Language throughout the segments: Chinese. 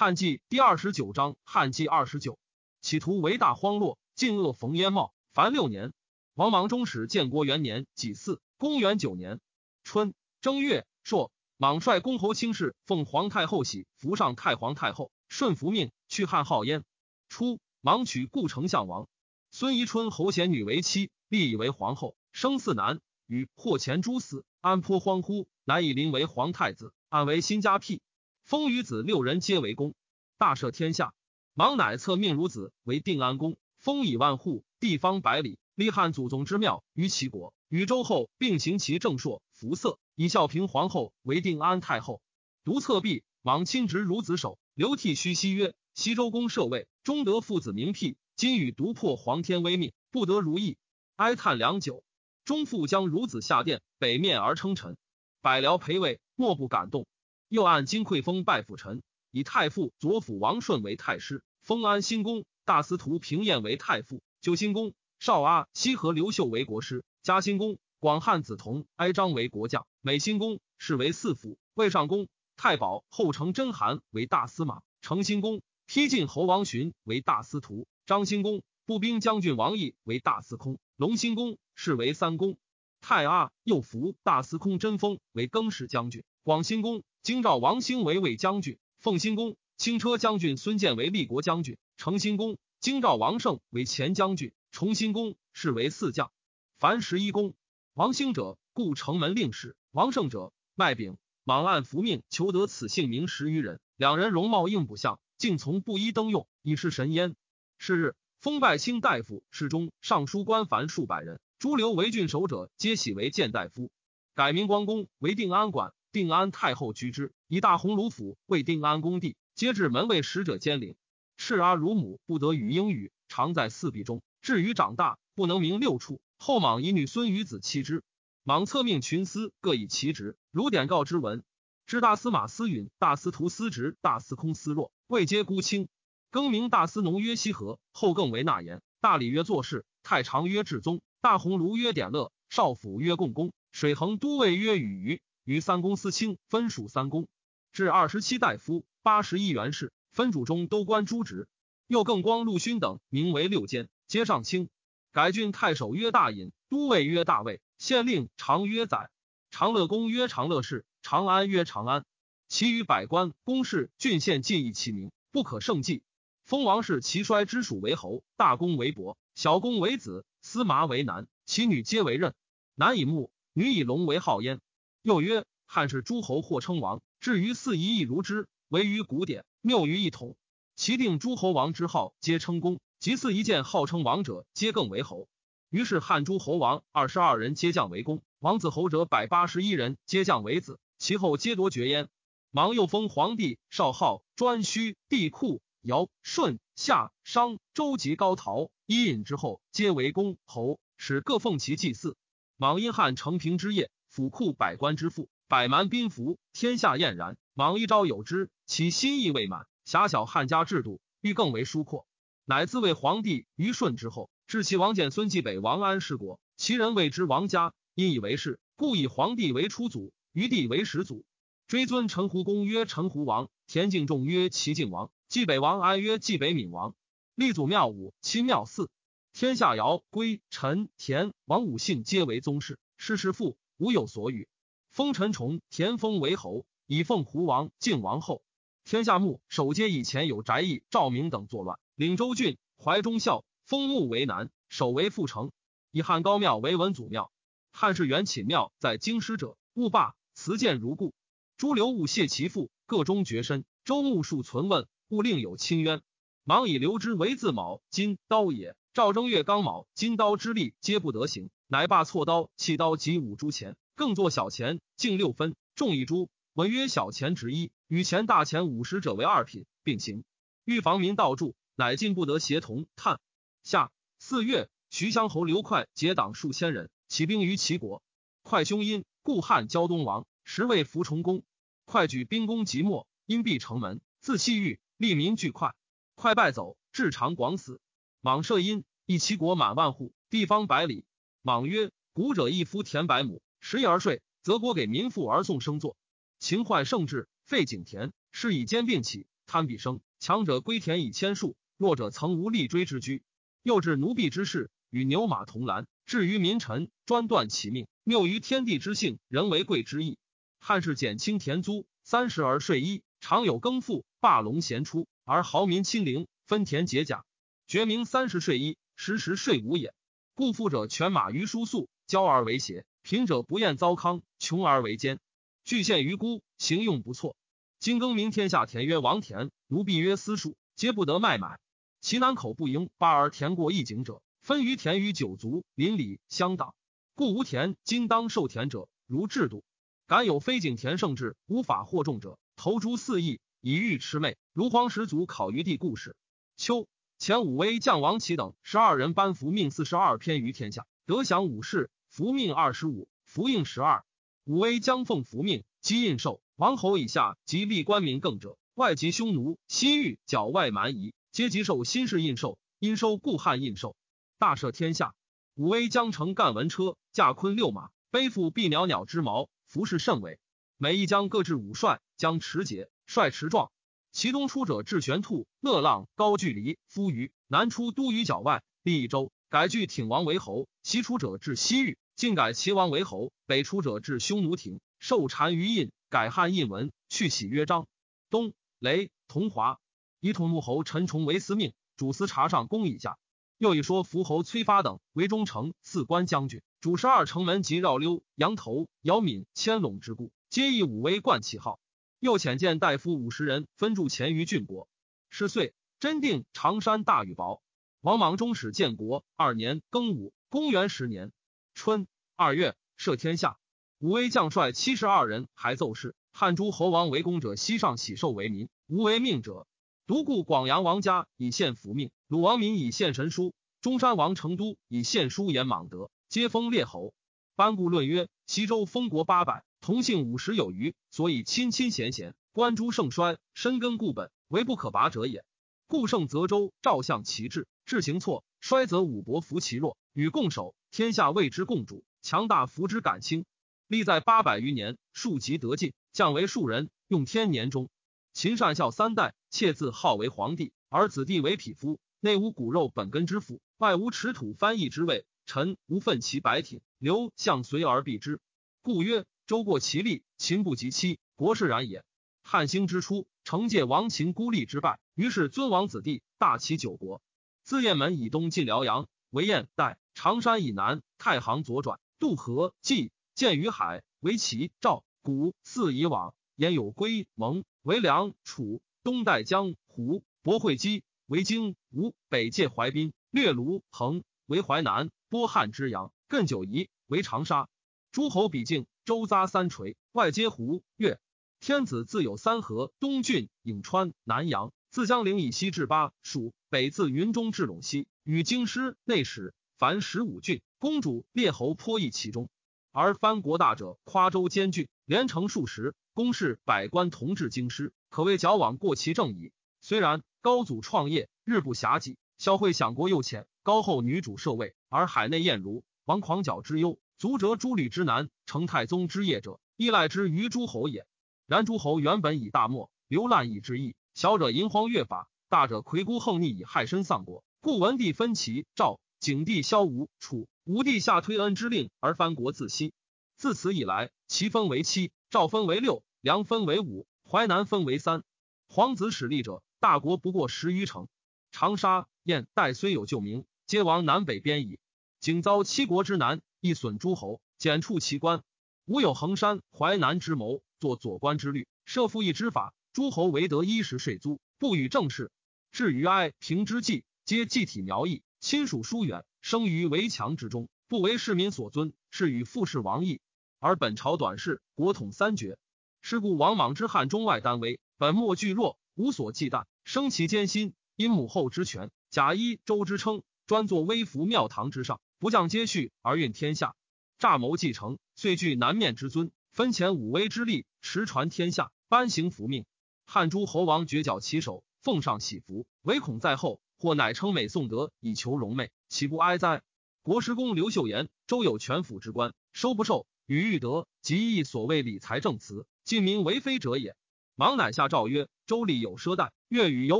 汉纪第二十九章，汉纪二十九，企图为大荒落，尽恶冯焉茂，凡六年。王莽中始建国元年己巳，公元九年春正月朔，莽率公侯卿士奉皇太后玺，扶上太皇太后，顺服命，去汉号燕。初，莽娶故丞相王孙宜春侯贤女为妻，立以为皇后，生四男，与霍前诸死，安颇荒乎？乃以临为皇太子，安为新家辟。封与子六人皆为公，大赦天下。莽乃册命孺子为定安公，封以万户，地方百里，立汉祖宗之庙于其国。与周后并行其正朔，服色以孝平皇后为定安太后。独册壁，莽亲执孺子手，流涕虚息曰：“西周公设位，终得父子名辟，今与独破皇天威命，不得如意。”哀叹良久，终父将孺子下殿，北面而称臣。百僚陪位，莫不感动。又按金匮封拜辅臣，以太傅左辅王顺为太师，封安新公、大司徒平晏为太傅，九新公、少阿、西河刘秀为国师，嘉兴公、广汉子同、哀章为国将，美新公是为四府，魏上公、太保后承真韩为大司马，成新公丕晋侯王寻为大司徒，张兴公步兵将军王毅为大司空，隆兴公是为三公，太阿又服大司空真封为更始将军，广兴公。京兆王兴为卫将军，奉新公；轻车将军孙建为立国将军，成新公；京兆王胜为前将军，崇新公是为四将。凡十一公。王兴者，故城门令史；王胜者，麦饼。莽按伏命，求得此姓名十余人，两人容貌应不相，竟从布衣登用，以示神焉。是日，封拜卿大夫、侍中、尚书官凡数百人，诸留为郡守者，皆喜为谏大夫，改名光公为定安馆。定安太后居之，以大鸿胪府为定安宫地，皆至门卫使者监领。侍阿乳母不得语英语，常在四壁中。至于长大，不能明六处。后莽以女孙与子妻之。莽策命群司各以其职，如典告之文。知大司马司允、大司徒司职、大司空司若，未皆孤卿。更名大司农曰西河，后更为纳言。大礼曰作事，太常曰至宗，大鸿胪曰典乐，少府曰共工，水衡都尉曰羽余。与三公司卿分属三公，至二十七大夫，八十一元士，分主中都官诸职。又更光陆勋等，名为六监，皆上卿。改郡太守曰大尹，都尉曰大尉，县令长曰宰，长乐公曰长乐氏，长安曰长安。其余百官公事郡县尽以其名，不可胜计。封王氏齐衰之属为侯，大公为伯，小公为子，司马为男，其女皆为任。男以木，女以龙为号焉。又曰：汉室诸侯或称王，至于四夷亦如之，唯于古典，谬于一统。其定诸侯王之号，皆称公；及四夷见号称王者，皆更为侯。于是汉诸侯王二十二人皆降为公，王子侯者百八十一人皆降为子，其后皆夺爵焉。芒又封皇帝少昊、颛顼、帝喾、尧、舜、夏、商、周及高陶、伊尹之后，皆为公侯，使各奉其祭祀。莽因汉承平之业。府库百官之富，百蛮宾服，天下晏然。莽一朝有之，其心意未满，狭小汉家制度，欲更为疏阔，乃自为皇帝于顺之后，至其王建孙继北王安世国，其人谓之王家，因以为是，故以皇帝为初祖，余帝为始祖。追尊陈胡公曰陈胡王，田敬仲曰齐敬王，继北王安曰继北闵王。立祖庙五，亲庙四，天下尧、归、陈、田、王五姓皆为宗室，世世父。无有所与，封陈崇、田丰为侯，以奉胡王、晋王后。天下牧守皆以前有翟义、赵明等作乱，领州郡、怀忠孝，封牧为南，守为副城，以汉高庙为文祖庙。汉室元寝庙在京师者，勿罢，辞见如故。诸刘勿谢其父，各中绝身。周穆数存问，勿令有亲冤。忙以留之为自卯、金、刀也。赵正月刚卯、金刀之力，皆不得行。乃罢错刀、弃刀及五铢钱，更作小钱，径六分，重一铢。文曰小钱值一，与钱大钱五十者为二品，并行。欲防民盗铸，乃进不得协同。叹下四月，徐襄侯刘快结党数千人，起兵于齐国。快兄因故汉胶东王，实为服崇公。快举兵攻即墨，因闭城门，自弃狱，利民俱快。快败走，至长广死。莽射因一齐国满万户，地方百里。莽曰：“古者一夫田百亩，十亿而税，则国给民富而送生作。秦坏盛至，废井田，是以兼并起，贪必生，强者归田以千数，弱者曾无力追之居。又至奴婢之事，与牛马同栏，至于民臣，专断其命，谬于天地之性，人为贵之意。汉室减轻田租，三十而税一，常有耕赋，霸龙贤出，而豪民亲陵，分田解甲，绝名三十税一，时时睡无也。故富者犬马于书宿，骄而为邪；贫者不厌糟糠，穷而为奸。具献于孤，行用不错。今更名天下田曰王田，奴婢曰私塾，皆不得卖买。其南口不盈，八而田过一井者，分于田于九族邻里相党，故无田。今当受田者，如制度。敢有非井田胜制，无法获众者，投诸四邑，以欲魑魅。如黄始祖考于地故事。秋，前武威将王齐等十二人颁服命四十二篇于天下，得享武士，服命二十五，服应十二。武威将奉服命，即印绶。王侯以下及立官民更者，外及匈奴、西域、角外蛮夷，皆即受新式印绶，因收故汉印绶。大赦天下。武威将乘干文车，驾昆六马，背负碧袅袅之矛。服饰甚伟，每一将各置五帅，将持节，帅持状。其东出者至玄兔、乐浪、高句丽、夫余；南出都于角外，立一州，改据挺王为侯；西出者至西域，尽改齐王为侯；北出者至匈奴庭，受单于印，改汉印文，去喜曰章。东雷同华，以统穆侯陈崇为司命，主司察上公以下。又一说伏侯崔发等为中丞、四关将军。主十二城门及绕溜、羊头、姚敏、千陇之故，皆以武威冠其号。又遣见大夫五十人，分驻前于郡国。是岁，真定长山大雨薄。王莽终始建国二年庚午，公元十年春二月，赦天下。武威将帅七十二人，还奏事。汉诸侯王为公者，西上喜寿为民，无为命者。独故广阳王家以献福命，鲁王民以献神书，中山王成都以献书言莽德。皆封列侯，班固论曰：西周封国八百，同姓五十有余，所以亲亲贤贤，官诸盛衰，深根固本，为不可拔者也。故盛泽州，赵相其志，志行错；衰则武伯服其弱，与共守，天下为之共主，强大服之感轻。历在八百余年，庶吉得尽，降为庶人，用天年中。秦善孝三代，妾自号为皇帝，而子弟为匹夫，内无骨肉本根之父，外无持土翻译之位。臣无奋其白挺，刘向随而避之。故曰：周过其力，秦不及期，国势然也。汉兴之初，惩戒王秦孤立之败，于是尊王子弟，大齐九国。自雁门以东进辽阳，为燕代；长山以南，太行左转，渡河，济，建于海，为齐、赵、古四以往。焉有归蒙，为梁、楚，东代江湖，博会稽，为荆吴，北界淮滨，略卢衡，为淮南。波汉之阳，艮九夷为长沙。诸侯比境，周匝三垂，外接胡越。天子自有三河：东郡、颍川、南阳。自江陵以西至巴蜀，北自云中至陇西，与京师、内史，凡十五郡。公主、列侯颇异其中。而藩国大者，夸州兼郡，连城数十，公事百官同治京师，可谓矫枉过其正矣。虽然，高祖创业，日不暇己，孝惠享国又浅。高后女主设位，而海内晏如王狂角之忧，足折诸吕之难，成太宗之业者，依赖之于诸侯也。然诸侯原本以大漠流滥以之意，小者淫荒越法，大者魁孤横逆以害身丧国。故文帝分齐、赵、景帝萧吴、楚、吴帝下推恩之令，而藩国自息。自此以来，齐分为七，赵分为六，梁分为五，淮南分为三。皇子使立者，大国不过十余城。长沙、燕、代虽有旧名。皆亡南北边矣。景遭七国之难，亦损诸侯，减黜其官。吾有衡山、淮南之谋，作左官之律，设赋役之法。诸侯唯得衣食税租，不与政事。至于哀平之计，皆祭体苗裔，亲属疏远，生于围墙之中，不为市民所尊，是与富士王异。而本朝短视，国统三绝。是故王莽之汉中外单危，本末俱弱，无所忌惮，生其艰辛，因母后之权，假一周之称。专作微服庙堂之上，不降接续而运天下，诈谋继承，遂具南面之尊，分遣武威之力，驰传天下，颁行福命。汉诸侯王绝脚其手，奉上喜服，唯恐在后，或乃称美颂德以求荣媚，岂不哀哉？国师公刘秀言：周有权府之官，收不受，与欲得，即亦所谓理财政辞，尽民为非者也。王乃下诏曰：周礼有奢代，粤语有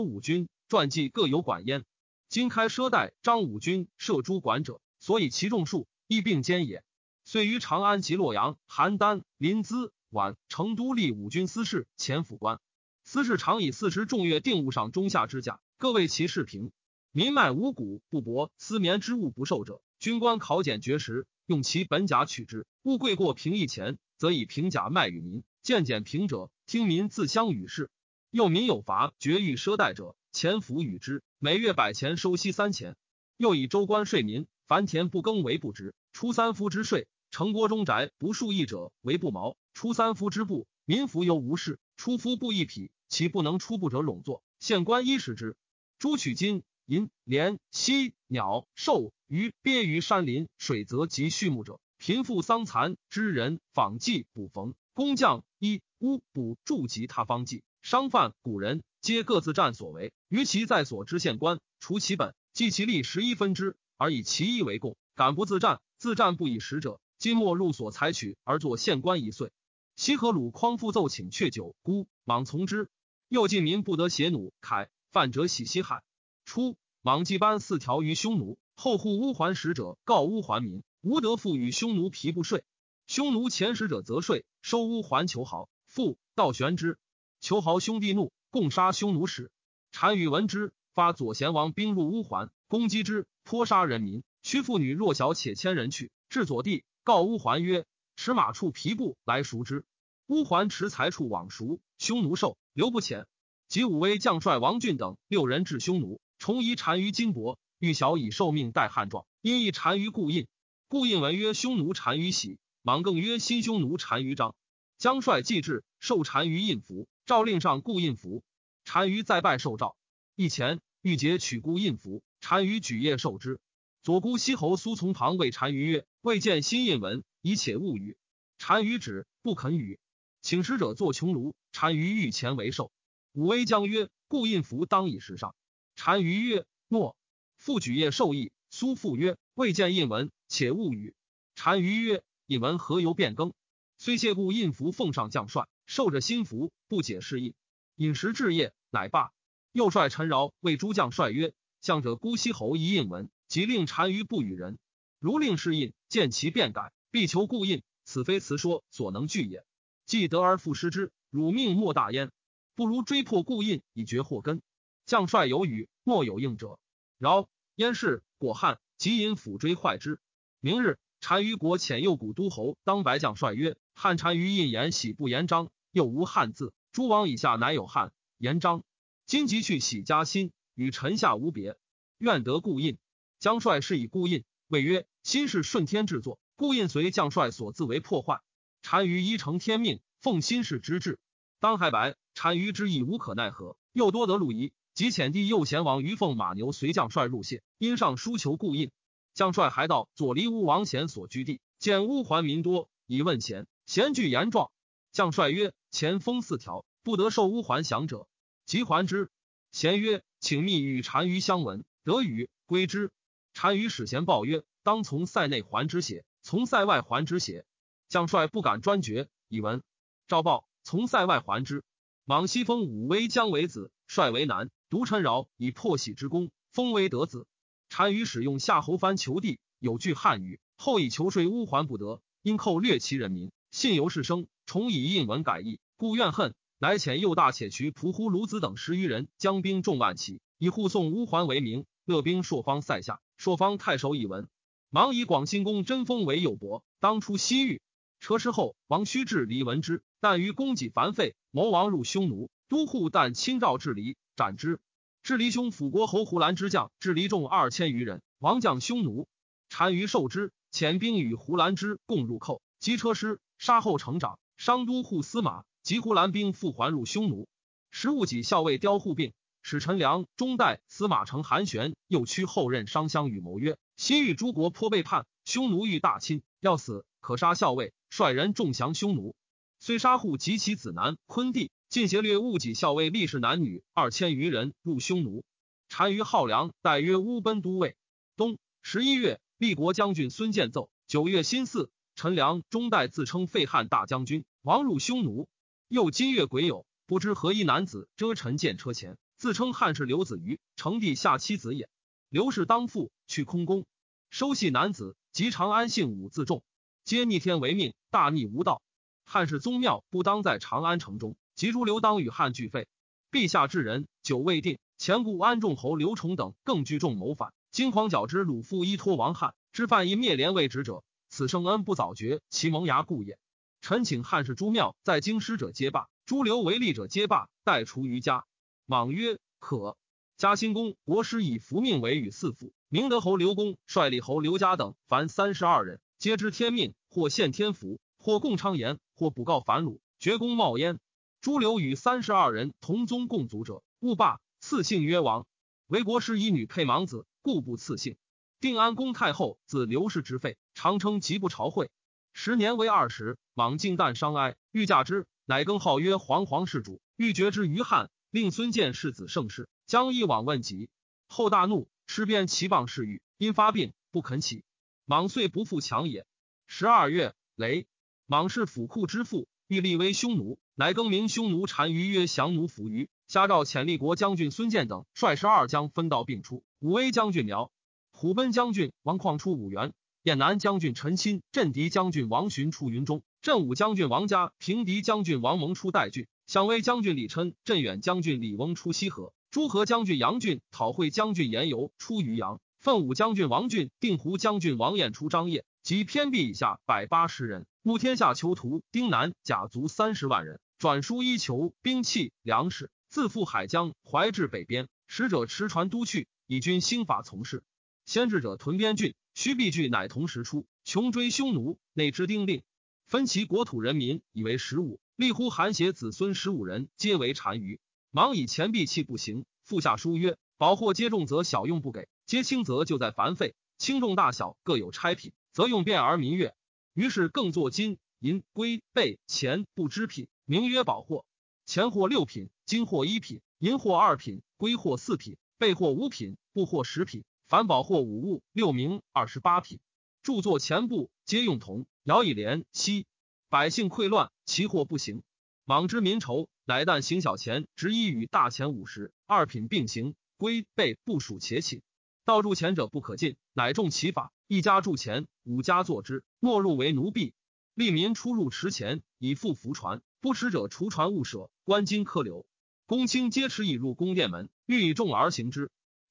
五军，传记各有管焉。今开奢贷，张五军设诸管者，所以其众数亦并兼也。遂于长安及洛阳、邯郸、临淄、宛、成都立五军司事、前府官。司事常以四十重月定物上中下之价，各为其事平。民卖五谷不帛，丝棉之物不受者，军官考检绝食，用其本甲取之。物贵过平一钱，则以平甲卖与民。见减平者，听民自相与事。又民有乏绝欲赊贷者，钱府与之，每月百钱收息三钱。又以州官税民，凡田不耕为不值，出三夫之税；城郭中宅不数亿者为不毛，出三夫之布。民服犹无事，出夫布一匹。其不能出布者，垄作县官衣食之。诸取金银莲犀鸟兽鱼鳖于山林水泽及畜牧者，贫富丧残之人访祭补缝工匠衣屋补筑及他方计商贩古人，皆各自占所为。于其在所知县官，除其本计其利十一分之，而以其一为贡。敢不自战，自战不以食者，今末入所采取而作县官一岁。西河鲁匡复奏请却酒孤莽从之。又晋民不得携弩铠，犯者洗西海。初，莽祭颁四条于匈奴，后护乌桓使者告乌桓民，无得付与匈奴皮不税。匈奴遣使者则税，收乌桓求豪，复道玄之。求豪兄弟怒，共杀匈奴使。单于闻之，发左贤王兵入乌桓，攻击之，颇杀人民，屈妇女弱小，且千人去。至左地，告乌桓曰：“持马处皮布来赎之。”乌桓持财处往赎，匈奴受。刘不遣，及武威将帅王俊等六人至匈奴，重遗单于金帛，欲晓以受命代汉状，因以单于故印。故印文曰：“匈奴单于喜。”莽更曰：“新匈奴单于章。”将帅既至，受单于印符，诏令上故印符。单于再拜受诏。一前，欲节取故印符，单于举业受之。左姑西侯苏从旁谓单于曰：“未见新印文，以且勿语。”单于止，不肯语。请使者作穷庐，单于御前为寿。武威将曰：“故印符当以时上。”单于曰：“诺。”复举业受意。苏复曰：“未见印文，且勿语。”单于曰：“印文何由变更？”虽谢故印符奉上将帅，受着新符，不解释意。饮食至夜，乃罢。又率陈饶为诸将帅曰：“向者姑西侯一印文，即令单于不与人。如令是印，见其变改，必求故印。此非辞说所能拒也。”既得而复失之，汝命莫大焉。不如追破故印，以绝祸根。将帅有语，莫有应者。饶燕氏果汉，即引斧追坏之。明日，单于国遣右古都侯当白将帅曰：“汉单于印言喜不言章，又无汉字。诸王以下乃有汉言章。今即去喜加薪，与臣下无别。愿得故印。”将帅是以故印，谓曰：“新是顺天制作，故印随将帅所自为破坏。”单于依承天命，奉新氏之志。当还白，单于之意无可奈何，又多得陆仪及遣弟右贤王于凤马牛随将帅入谢，因上书求故印。将帅还到左离乌王贤所居地，见乌桓民多，以问贤。贤具言状。将帅曰：“前封四条，不得受乌桓降者，即还之。”贤曰：“请密与单于相闻，得与归之。”单于使贤报曰：“当从塞内还之邪？从塞外还之邪？”将帅不敢专决，以闻诏报，从塞外还之。莽西封武威姜为子，帅为南，独陈饶以破喜之功，封为德子。单于使用夏侯藩求地，有句汉语，后以求税乌还不得，因寇掠其人民，信由是生，重以印文改易，故怨恨，乃遣右大且渠仆呼卢子等十余人，将兵众万骑，以护送乌桓为名，勒兵朔方塞下。朔方太守以闻，忙以广兴公真封为右伯，当出西域。车师后，王须至黎闻之，但于供给繁废，谋王入匈奴，都护但亲召至离，斩之。至离兄辅国侯胡兰之将，至离众二千余人，王将匈奴。单于受之，遣兵与胡兰之共入寇，击车师，杀后成长，商都护司马，及胡兰兵复还入匈奴。时务己校尉刁护病，使陈良、中代司马承韩玄又驱后任商相与谋曰：西域诸国颇背叛，匈奴欲大侵，要死。可杀校尉，率人众降匈奴，虽杀户及其子男昆弟，尽邪掠戊己校尉历士男女二千余人入匈奴。单于号梁，代曰乌奔都尉。冬十一月，立国将军孙建奏。九月辛巳，陈良、中代自称废汉大将军，亡入匈奴。又今月癸酉，不知何一男子遮尘见车前，自称汉室刘子瑜，成帝下妻子也。刘氏当父，去空宫，收系男子，及长安姓武自重，皆逆天为命，大逆无道。汉室宗庙不当在长安城中，及诸刘当与汉俱废。陛下至人，久未定。前故安众侯刘崇等更聚众谋反，惊狂矫之，鲁父依托王汉，知犯因灭连未止者，此圣恩不早绝，其萌芽故也。臣请汉室诸庙在京师者皆罢，诸刘为利者皆罢，待除于家。莽曰：可。嘉兴公国师以福命为与四府，明德侯刘公率立侯刘家等凡三十二人，皆知天命，或献天福，或共昌言，或补告反鲁，绝公冒焉。诸刘与三十二人同宗共族者，勿罢。赐姓曰王。为国师以女配芒子，故不赐姓。定安公太后自刘氏之废，常称吉不朝会。十年为二十，莽尽旦伤哀，欲嫁之，乃更号曰皇皇世主。欲绝之于汉，令孙建世子盛世，将一往问疾。后大怒，持鞭其棒侍御，因发病不肯起。莽遂不复强也。十二月，雷，莽氏府库之父，欲立为匈奴。乃更名匈奴单于曰降奴伏于。下诏遣立国将军孙建等率十二将分道并出。武威将军苗虎贲将军王旷出五原，燕南将军陈钦镇敌将军王寻出云中，镇武将军王嘉平敌将军王蒙出代郡，相威将军李琛镇远将军李翁出西河，诸河将军杨俊讨会将军严游出渔阳，奋武将军王俊定湖将军王彦出张掖，及偏僻以下百八十人，募天下囚徒丁南甲卒三十万人。转输衣裘、兵器、粮食，自赴海疆，怀至北边。使者持船都去，以军兴法从事。先至者屯边郡，须必据乃同时出，穷追匈奴，内之丁令，分其国土人民，以为十五。立乎韩邪子孙十五人，皆为单于。忙以钱币器不行，复下书曰：宝货皆重，则小用不给；皆轻则就在繁费。轻重大小各有差品，则用便而民悦。于是更作金银龟贝钱不知品。名曰宝货，钱货六品，金货一品，银货二品，龟货四品，贝货五品，布货十品，凡宝货五物六名二十八品。著作钱部皆用铜，摇以连息。百姓溃乱，其货不行。莽之民仇，乃旦行小钱，执一与大钱五十二品并行，归贝不属且寝。盗铸钱者不可进，乃重其法。一家铸钱，五家作之，莫入为奴婢。利民出入持钱，以付浮船。不持者，除船勿舍，官金客流，公卿皆持以入宫殿门，欲以重而行之。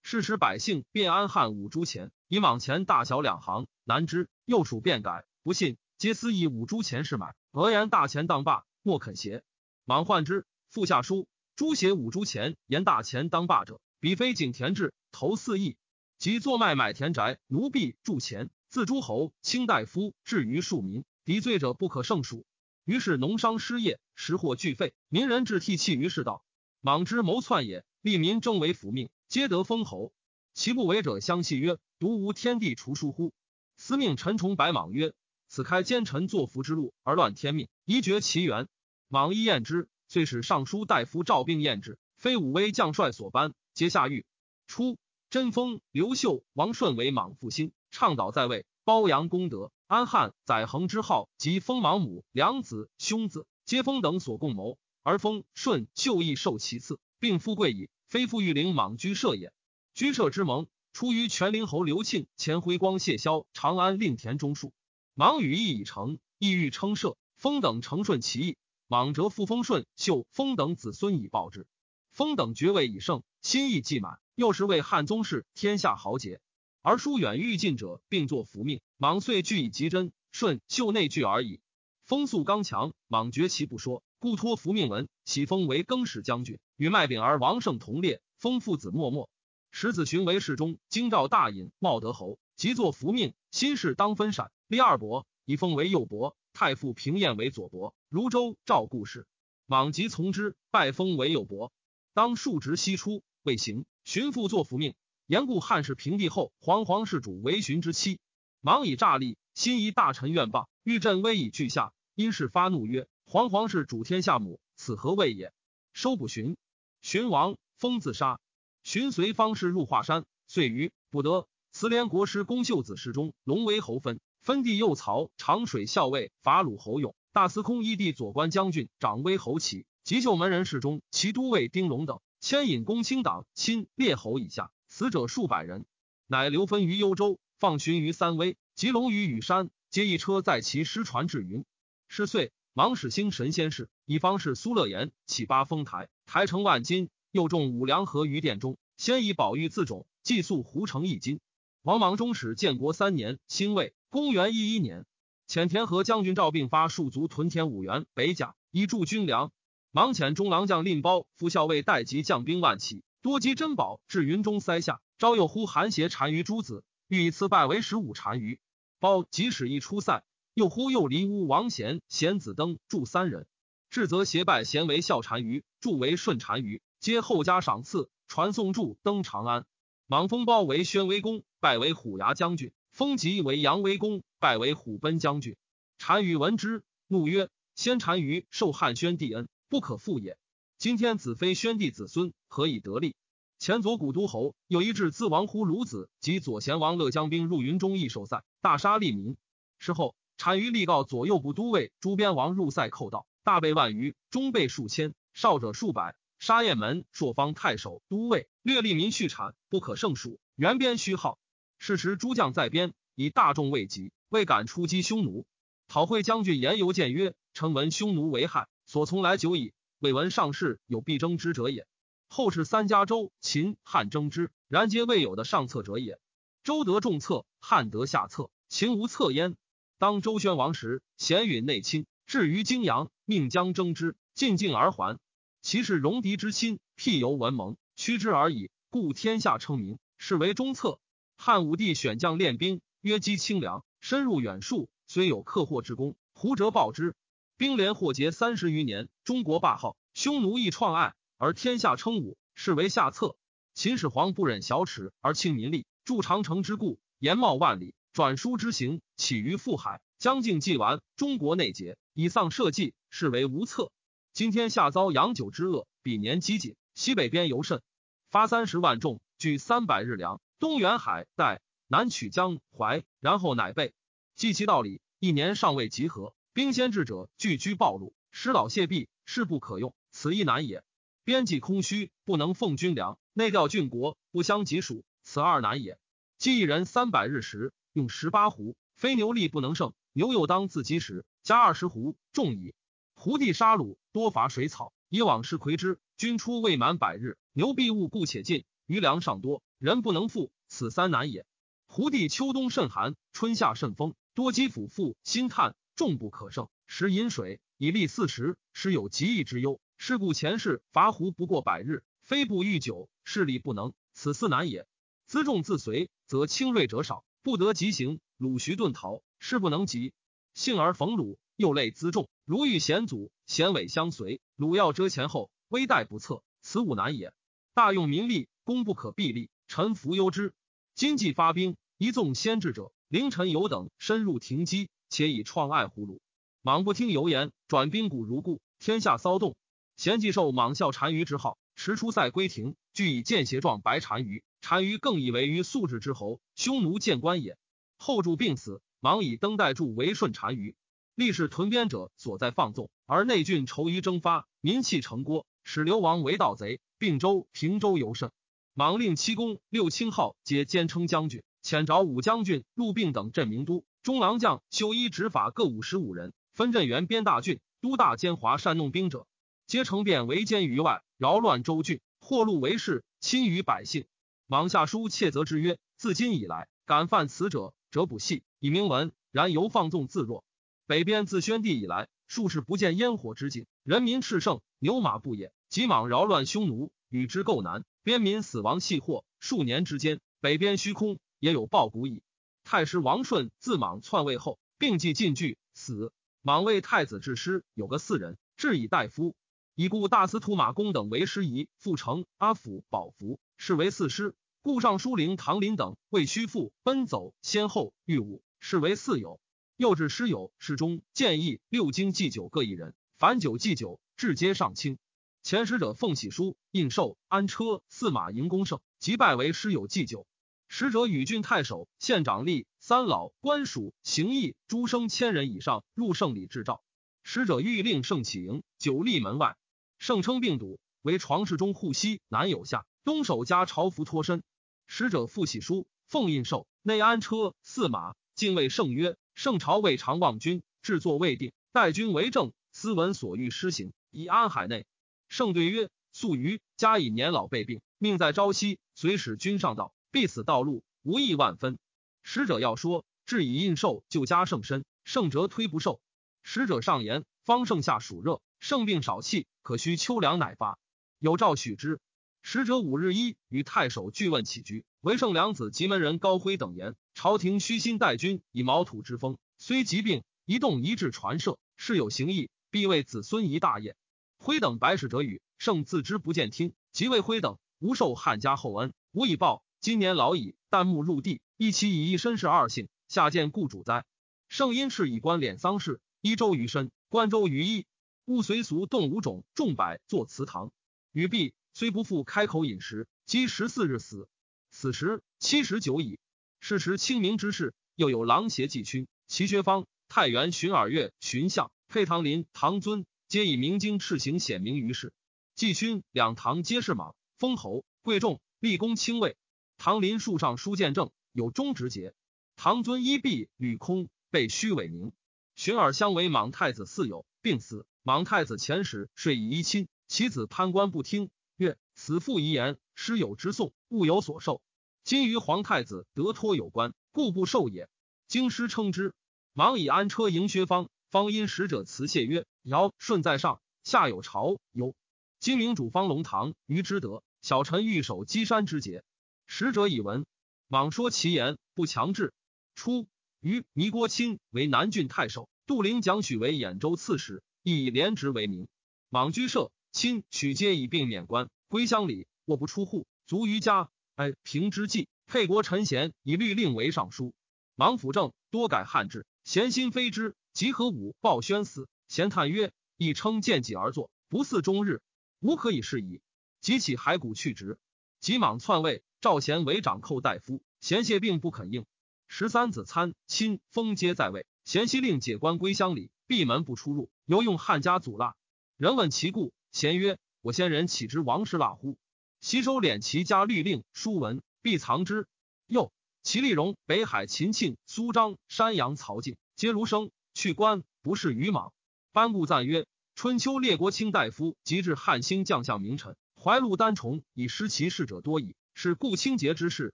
是时百姓便安汉五铢钱，以往钱大小两行，难知。右属便改，不信，皆私以五铢钱是买。俄言大钱当罢，莫肯邪。莽患之，复下书，诸写五铢钱，言大钱当罢者，彼非井田制，投四亿。即作卖买田宅，奴婢铸钱，自诸侯、卿大夫至于庶民，敌罪者不可胜数。于是农商失业，食货俱废，民人至涕泣于世道。莽之谋篡也，利民争为福命，皆得封侯。其不为者相戏曰：“独无天地除书乎？”司命陈崇白莽曰：“此开奸臣作福之路，而乱天命，宜绝其源。”莽一验之，遂使尚书大夫赵并验之，非武威将帅所颁，皆下狱。初，贞丰、刘秀、王顺为莽复兴，倡导在位，褒扬功德。安汉载衡之号，及封莽母、两子、兄子，皆封等所共谋，而封顺、秀亦受其次，并富贵矣。非复欲领莽居舍也。居舍之盟，出于全陵侯刘庆前辉光谢萧长安令田中树。莽羽意已成，意欲称舍，封等承顺其意。莽折复封顺、秀、封等子孙以报之。封等爵位已盛，心意既满，又是为汉宗室，天下豪杰。而疏远欲近者，并作福命。莽遂据以极真，顺秀内惧而已。风素刚强，莽绝其不说，故托福命文，启封为更始将军，与麦炳儿、王胜同列。封父子默默，使子寻为侍中，京兆大尹，茂德侯，即作福命。新事当分闪，立二伯，以封为右伯。太傅平晏为左伯。如州赵故事，莽即从之，拜封为右伯。当数值西出，未行，寻父作福命。言故汉室平地后，皇皇世主为寻之妻。莽以诈立，心疑大臣愿罢，欲振威以俱下。因是发怒曰：“皇皇是主天下母，此何谓也？”收不荀，荀王封自杀。荀随方士入华山，遂于不得。慈连国师公秀子侍中，龙威侯分分弟右曹长水校尉法鲁侯勇大司空一弟左关将军长威侯齐吉秀门人士中，齐都尉丁龙等牵引公卿党亲列侯以下，死者数百人。乃留分于幽州，放寻于三危，及龙于羽山，皆一车载其失传至云。是岁，王始兴神仙事，以方士苏乐言起八峰台，台成万金，又种五粮和于殿中。先以宝玉自种，寄宿胡城一金。王莽中始建国三年，兴魏，公元一一年，遣田和将军赵并发戍卒屯田五原北甲，以助军粮。芒遣中郎将令包副校尉待及将兵万骑，多积珍宝至云中塞下。昭又呼韩邪单于诸子，欲以次拜为十五单于。包即使一出塞，又呼又离屋王贤、贤子登助三人。至则携拜贤为孝单于，助为顺单于，皆后加赏赐，传送助登长安。莽封包为宣威公，拜为虎牙将军；封吉为扬威公，拜为虎贲将军。单于闻之，怒曰：“先单于受汉宣帝恩，不可复也。今天子非宣帝子孙，何以得利？”前左古都侯有一至自王乎鲁子及左贤王乐将兵入云中易守塞，大杀利民。事后单于立告左右部都尉诸边王入塞寇盗，大备万余，中备数千，少者数百。沙雁门朔方太守都尉略利民蓄产，不可胜数。原边虚号。是时诸将在边，以大众未及，未敢出击匈奴。讨会将军言犹谏曰：“臣闻匈奴为害，所从来久矣，未闻上世有必争之者也。”后世三家周、秦、汉争之，然皆未有的上策者也。周得重策，汉得下策，秦无策焉。当周宣王时，贤允内亲，至于荆阳，命将征之，进境而还。其是戎狄之亲，辟由文盟，屈之而已。故天下称名，是为中策。汉武帝选将练兵，约击清凉，深入远戍，虽有克获之功，胡折报之。兵连祸结三十余年，中国霸号，匈奴亦创爱。而天下称武，是为下策。秦始皇不忍小耻而轻民力，筑长城之故，延茂万里，转输之行，起于富海。将境既完，中国内结，以丧社稷，是为无策。今天下遭洋酒之恶，比年饥馑，西北边尤甚。发三十万众，聚三百日粮，东援海代，南取江淮，然后乃备。计其道理，一年尚未集合，兵先至者聚居暴露，失老谢弊，势不可用，此亦难也。边际空虚，不能奉军粮；内调郡国，不相及属，此二难也。既一人三百日食，用十八斛，非牛力不能胜，牛又当自己食，加二十斛，重矣。胡地杀戮，多伐水草，以往事魁之。军出未满百日，牛必误故且尽，余粮尚多，人不能复，此三难也。胡地秋冬甚寒，春夏甚风，多积腐腹，心叹，众不可胜，食饮水以利四时，时有极易之忧。是故前世伐胡不过百日，非不欲久，势力不能，此四难也。辎重自随，则轻锐者少，不得急行。鲁徐遁逃，事不能及。幸而逢鲁，又累辎重，如遇险阻，险尾相随，鲁要遮前后，危殆不测，此五难也。大用民力，功不可避力，臣服忧之。今既发兵，一纵先至者，凌晨有等深入停击，且以创爱胡虏。莽不听油言，转兵鼓如故，天下骚动。贤既受莽效单于之号，驰出塞归庭，俱以见邪状白单于。单于更以为于素质之侯，匈奴见官也。后主病死，忙以登代助为顺单于。历世屯边者所在放纵，而内郡愁于征发，民气成郭，使流亡为盗贼。并州、平州尤甚。忙令七公六卿号皆兼称将军，遣着武将军、入并等镇名都、中郎将、修衣执法各五十五人，分镇原边大郡，都大奸华善弄兵者。皆成变为奸于外，扰乱州郡，祸戮为事，侵于百姓。莽下书窃责之曰：自今以来，敢犯此者，者不系，以明文。然犹放纵自若。北边自宣帝以来，数世不见烟火之景，人民炽盛，牛马不也。急莽扰乱匈奴，与之构难，边民死亡系祸。数年之间，北边虚空，也有报谷矣。太师王顺自莽篡位后，病既尽具，死。莽为太子治师，有个四人，治以大夫。以故大司徒马公等为师仪，傅成、阿辅、宝福是为四师。故尚书令唐林等为虚父奔走先后御武，是为四友。又至师友侍中建议六经祭酒各一人，凡酒祭酒至皆上卿。前使者奉喜书印绶安车驷马迎公胜，即拜为师友祭酒。使者与郡太守、县长吏、三老、官属、行役诸生千人以上入圣礼致诏。使者欲令圣起迎，久立门外。盛称病笃，为床室中护膝南有下，东守家朝服脱身。使者复喜书，奉印绶，内安车驷马，敬畏圣曰：圣朝未尝望君，制作未定，待君为政，斯文所欲施行，以安海内。圣对曰：素于家以年老备病，命在朝夕，随使君上道，必死道路，无益万分。使者要说，至以印绶就加圣身，圣辄推不受。使者上言：方盛夏暑热，圣病少气，可需秋凉乃发。有诏许之。使者五日一与太守俱问起居，为圣良子吉门人高辉等言：朝廷虚心待君，以毛土之风，虽疾病一动一致传射，事有行义，必为子孙一大业。辉等白使者语，圣自知不见听，即为辉等无受汉家厚恩，无以报。今年老矣，旦暮入地，一其以一身是二姓，下见故主哉。圣因敕以官敛丧事，一周余身，关周余一，勿随俗动五种，众百作祠堂。语毕。虽不复开口饮食，积十四日死。此时七十九矣。是时清明之事，又有狼邪季勋、齐学芳、太原荀尔月、荀相、沛唐林、唐尊，皆以明经赤行显明于世。季勋两堂皆是莽，封侯，贵重，立功轻位。唐林树上书见证，有中直节。唐尊依弼吕空，被虚伪名。荀尔相为莽太子四友，病死。莽太子遣使睡以衣亲，其子潘官不听。曰：此父遗言，师有之颂，物有所受。今于皇太子得托有关，故不受也。京师称之，莽以安车迎薛方。方因使者辞谢曰：尧舜在上，下有朝忧。今明主方龙堂于之德，小臣欲守积山之节。使者以闻，莽说其言，不强制。初，于弥郭钦为南郡太守，杜陵蒋许为兖州刺史，亦以廉职为名。莽居舍。亲许皆以病免官，归乡里，卧不出户，卒于家。哀平之际，沛国陈贤以律令为尚书。莽辅政，多改汉制，贤心非之。及何武报宣司，贤叹曰：“亦称见己而作，不似终日，无可以是矣。”即起骸骨去职。即莽篡位，赵贤为长寇大夫，贤谢病不肯应。十三子参亲封皆在位，贤熙令解官归乡里，闭门不出入，犹用汉家祖蜡。人问其故。贤曰：“我先人岂知王室腊乎？悉收敛其家律令书文，必藏之。又齐立荣、北海秦庆、苏张、山阳曹敬，皆儒生，去官不是愚莽。班固赞曰：春秋列国卿大夫，及至汉兴将相名臣，怀禄丹崇以失其事者多矣。是故清节之事，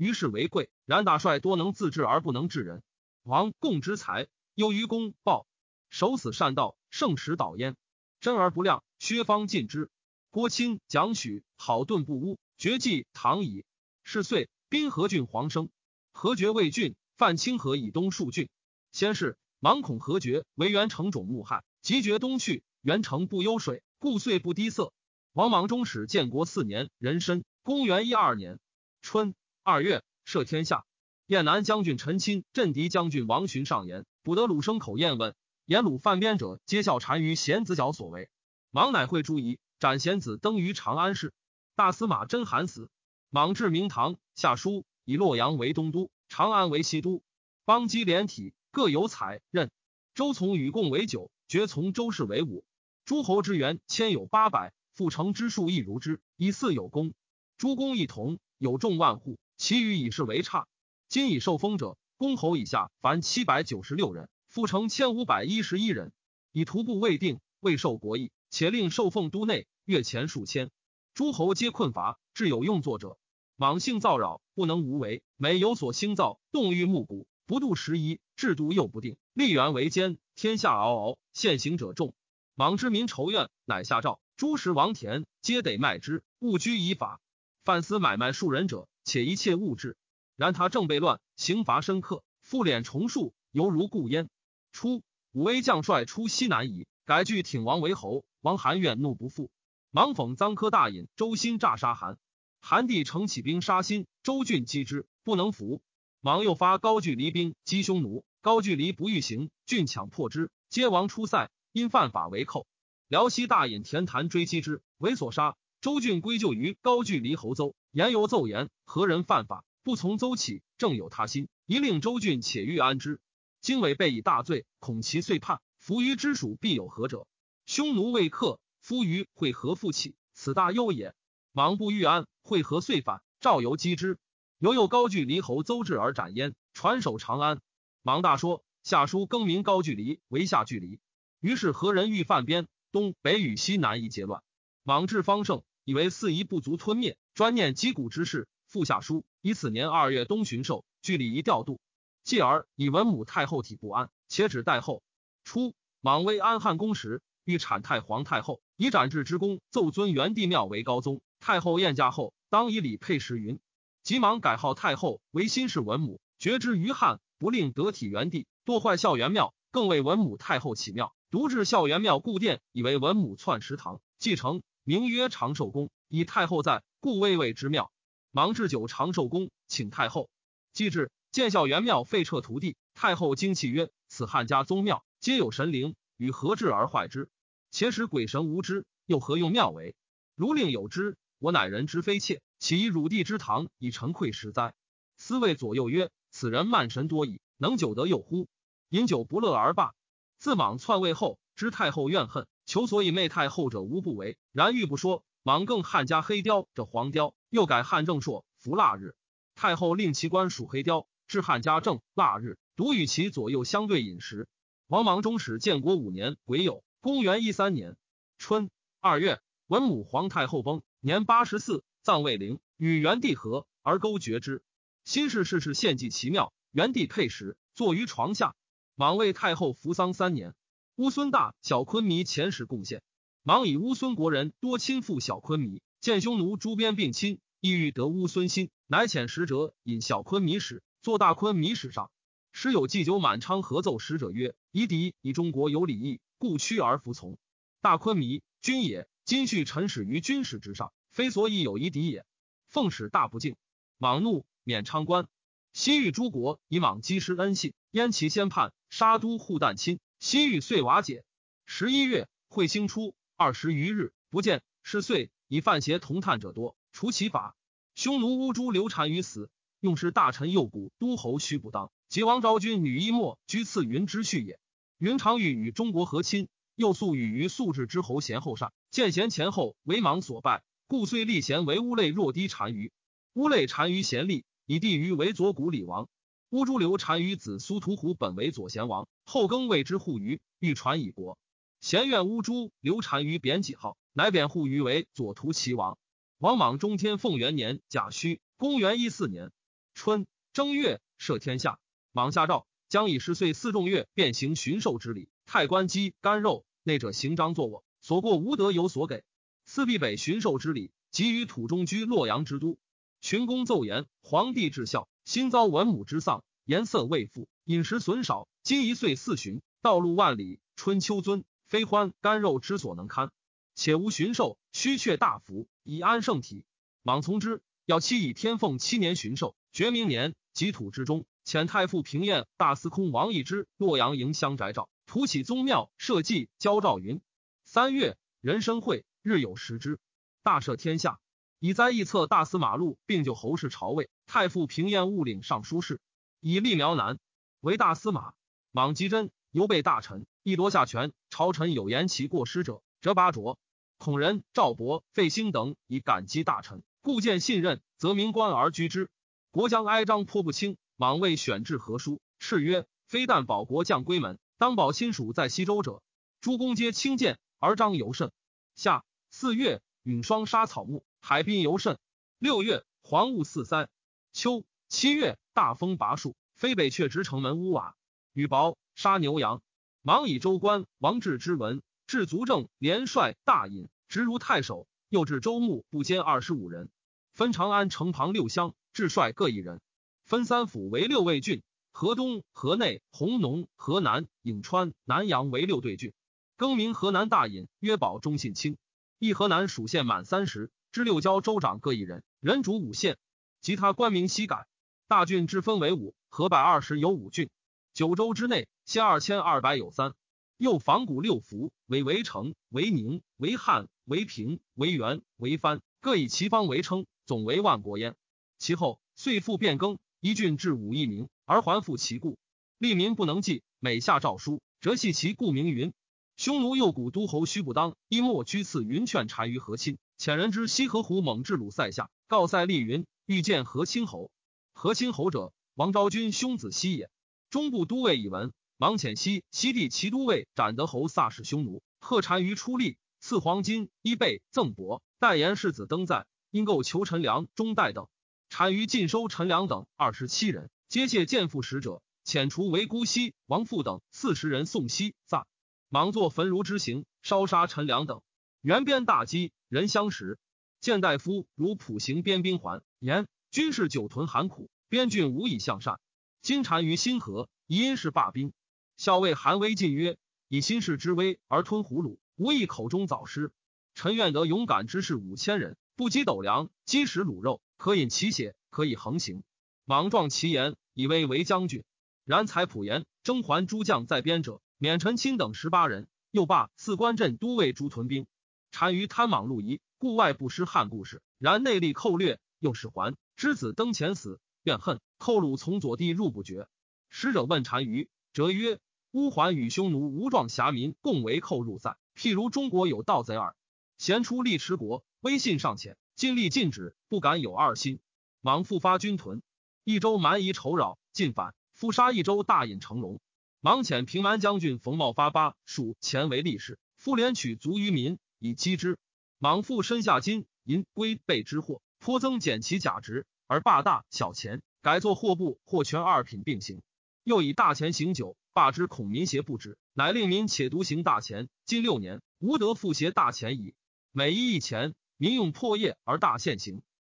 于是为贵。然大帅多能自治而不能治人。王共之才，优于公报，守死善道，圣使导焉。真而不亮。”薛方尽之，郭钦、蒋许好顿不污，绝迹唐矣。是岁，滨河郡黄生，何绝魏郡，犯清河以东数郡。先是，芒孔河绝为元成种木害，即绝东去，元城不忧水，故岁不低色。王莽中始建国四年，壬申，公元一二年春二月，赦天下。燕南将军陈钦、镇敌将军王寻上言，不得鲁生口验问，言鲁犯边者，皆效单于贤子角所为。莽乃会诸夷，斩贤子登于长安市。大司马真韩死。莽至明堂，下书以洛阳为东都，长安为西都。邦基连体，各有采任。周从与共为九，绝从周氏为五。诸侯之源千有八百，复成之数亦如之，以四有功。诸公一同，有众万户，其余以是为差。今已受封者，公侯以下凡七百九十六人，复成千五百一十一人。以徒步未定，未受国邑。且令受奉都内，月钱数千，诸侯皆困乏，至有用作者。莽性造扰，不能无为，每有所兴造，动欲木谷，不度时宜，制度又不定，立源为坚，天下嗷嗷，现行者众。莽之民仇怨，乃下诏：诸食王田，皆得卖之，勿拘以法。犯私买卖庶人者，且一切物质。然他正被乱，刑罚深刻，复敛重数，犹如故焉。初，武威将帅出西南夷，改据挺王为侯。王韩怨怒不复，芒讽臧科大隐，周兴诈杀韩。韩帝乘起兵杀新，周郡击之，不能服。芒又发高句离兵击匈奴，高句离不欲行，郡强破之，皆亡出塞。因犯法为寇。辽西大隐田谭追击之，为所杀。周郡归咎于高句离侯邹，言犹奏言何人犯法，不从邹起，正有他心，一令周郡且欲安之。经纬备以大罪，恐其遂叛，伏于之属必有何者？匈奴未克，夫于会合复起，此大忧也。莽不欲安，会合遂反，赵游击之。犹有高句离侯邹至而斩焉，传守长安。莽大说，下书更名高句离为下距离。于是何人欲犯边，东北与西南一结乱。莽至方盛，以为四夷不足吞灭，专念击鼓之事，复下书以此年二月冬巡狩，据礼仪调度。继而以文武太后体不安，且指代后。初，莽为安汉公时，欲产太皇太后，以斩至之功，奏尊元帝庙为高宗。太后宴驾后，当以礼佩石云。急忙改号太后为新氏文母，绝之于汉，不令得体元帝，堕坏孝元庙，更为文母太后起庙，独置孝元庙故殿，以为文母篡食堂，继承名曰长寿宫，以太后在，故未谓之庙。忙置酒长寿宫，请太后。既至，见孝元庙废撤土地，太后惊泣曰：“此汉家宗庙，皆有神灵，与何至而坏之？且使鬼神无知，又何用庙为？如令有之，我乃人之非妾。”岂以汝弟之堂以成愧实哉？思谓左右曰：“此人慢神多矣，能久得佑乎？”饮酒不乐而罢。自莽篡位后，知太后怨恨，求所以媚太后者无不为。然欲不说，莽更汉家黑雕这黄雕，又改汉正朔伏腊日。太后令其官属黑雕，至汉家正腊日，独与其左右相对饮食。王莽终始建国五年癸酉，公元一三年春二月，文武皇太后崩，年八十四。葬卫陵，与元帝和而勾绝之。新氏事事献祭奇妙，元帝佩石，坐于床下。莽为太后服丧三年。乌孙大小昆弥前史贡献。莽以乌孙国人多亲附小昆弥，见匈奴诸边并亲，意欲得乌孙心，乃遣使者引小昆弥使，坐大昆弥使上。时有祭酒满昌合奏使者曰：“夷狄以中国有礼义，故屈而服从。大昆弥君也，今续臣使于军事之上。”非所以有夷狄也。奉使大不敬，莽怒，免昌官。西域诸国以莽积失恩信，燕其先叛，杀都护旦亲。西域遂瓦解。十一月，彗星出，二十余日不见。是岁，以犯邪同探者多，除其法。匈奴乌珠流产于死，用师大臣右谷都侯须不当，及王昭君女一莫居次云之序也。云长欲与中国和亲，又素与于素质之侯贤后善，见贤前后为莽所败。故遂立贤为乌类弱低单于，乌类单于贤立，以帝于为左谷李王。乌珠流单于子苏屠虎本为左贤王，后更为之护于，欲传以国。贤愿乌珠流单于贬己号，乃贬户于为左徒齐王。王莽中天凤元年甲戌，公元一四年春正月，赦天下。莽下诏，将以十岁四众月变行巡狩之礼。太官鸡干肉，内者行章作卧，所过无得有所给。四壁北巡狩之礼，即于土中居洛阳之都。群公奏言：皇帝至孝，新遭文母之丧，颜色未复，饮食损少。今一岁四旬，道路万里，春秋尊，非欢干肉之所能堪。且无巡狩，须却大服，以安圣体。莽从之，要期以天凤七年巡狩，绝明年，己土之中，遣太傅平晏、大司空王义之洛阳迎乡宅诏，图起宗庙，设祭，交诏云：三月，人生会。日有食之，大赦天下，以灾异策大司马禄，并就侯氏朝位。太傅平晏务领尚书事，以立苗南为大司马。莽吉真犹备大臣，亦夺下权。朝臣有言其过失者，折拔擢。孔仁、赵伯、费兴等以感激大臣，故见信任，则民官而居之。国将哀章颇不清，莽未选制何书，敕曰：非但保国将归门，当保亲属在西周者。诸公皆轻贱，而章尤甚。夏。四月，陨霜杀草木，海滨尤甚。六月，黄雾四塞。秋七月，大风拔树，飞北阙直城门屋瓦。雨薄，杀牛羊。忙以州官王志之文，至足正连帅大尹，直如太守。又至州牧不兼二十五人。分长安城旁六乡，治帅各一人。分三府为六卫郡：河东、河内、弘农、河南、颍川、南阳为六对郡。更名河南大尹，曰保中信卿。一河南属县满三十，知六郊州长各一人，人主五县。其他官名悉改。大郡之分为五，合百二十有五郡。九州之内，县二千二百有三。又仿古六府，为围城、为宁、为汉、为平、为元、为藩，各以其方为称，总为万国焉。其后岁复变更，一郡至五亿名，而还复其故。利民不能记，每下诏书，则系其故名云。匈奴右谷都侯须不当一莫居次云劝单于和亲，遣人之西河湖猛至鲁塞下，告塞利云欲见和亲侯。和亲侯者，王昭君兄子西也。中部都尉以闻，王遣西西地齐都尉斩德侯萨氏匈奴，贺单于出力，赐黄金衣被赠帛，代言世子登在，因购求陈粮中代等。单于尽收陈粮等二十七人，皆谢见父使者，遣除为姑息王父等四十人送西萨。忙作焚如之刑，烧杀陈良等。原边大饥，人相食。见大夫如普行边兵还言：军士久屯寒苦，边郡无以向善。今单于新河，因是罢兵。校尉韩威进曰：以新士之威而吞胡虏，无异口中早失。臣愿得勇敢之士五千人，不积斗粮，积食卤肉，可饮其血，可以横行。莽撞其言，以威为将军。然才普言征还诸将在边者。免陈钦等十八人，又罢四关镇都尉诸屯兵。单于贪莽路夷，故外不失汉故事。然内力寇掠，又使还之子登前死，怨恨寇虏从左地入不绝。使者问单于，哲曰：乌桓与匈奴无状侠民共为寇入塞，譬如中国有盗贼耳。贤出力持国，威信尚浅，尽力禁止，不敢有二心。莽复发军屯，益州蛮夷仇扰，进反，复杀益州大尹成龙。莽遣平安将军冯茂发八属前为力士，复连取卒于民以击之。莽复身下金银龟贝之货，颇增减其甲值，而霸大小钱，改作货布或权二品并行。又以大钱行酒，罢之恐民邪不止，乃令民且独行大钱。今六年，无得复携大钱矣。每一一钱，民用破业而大现行。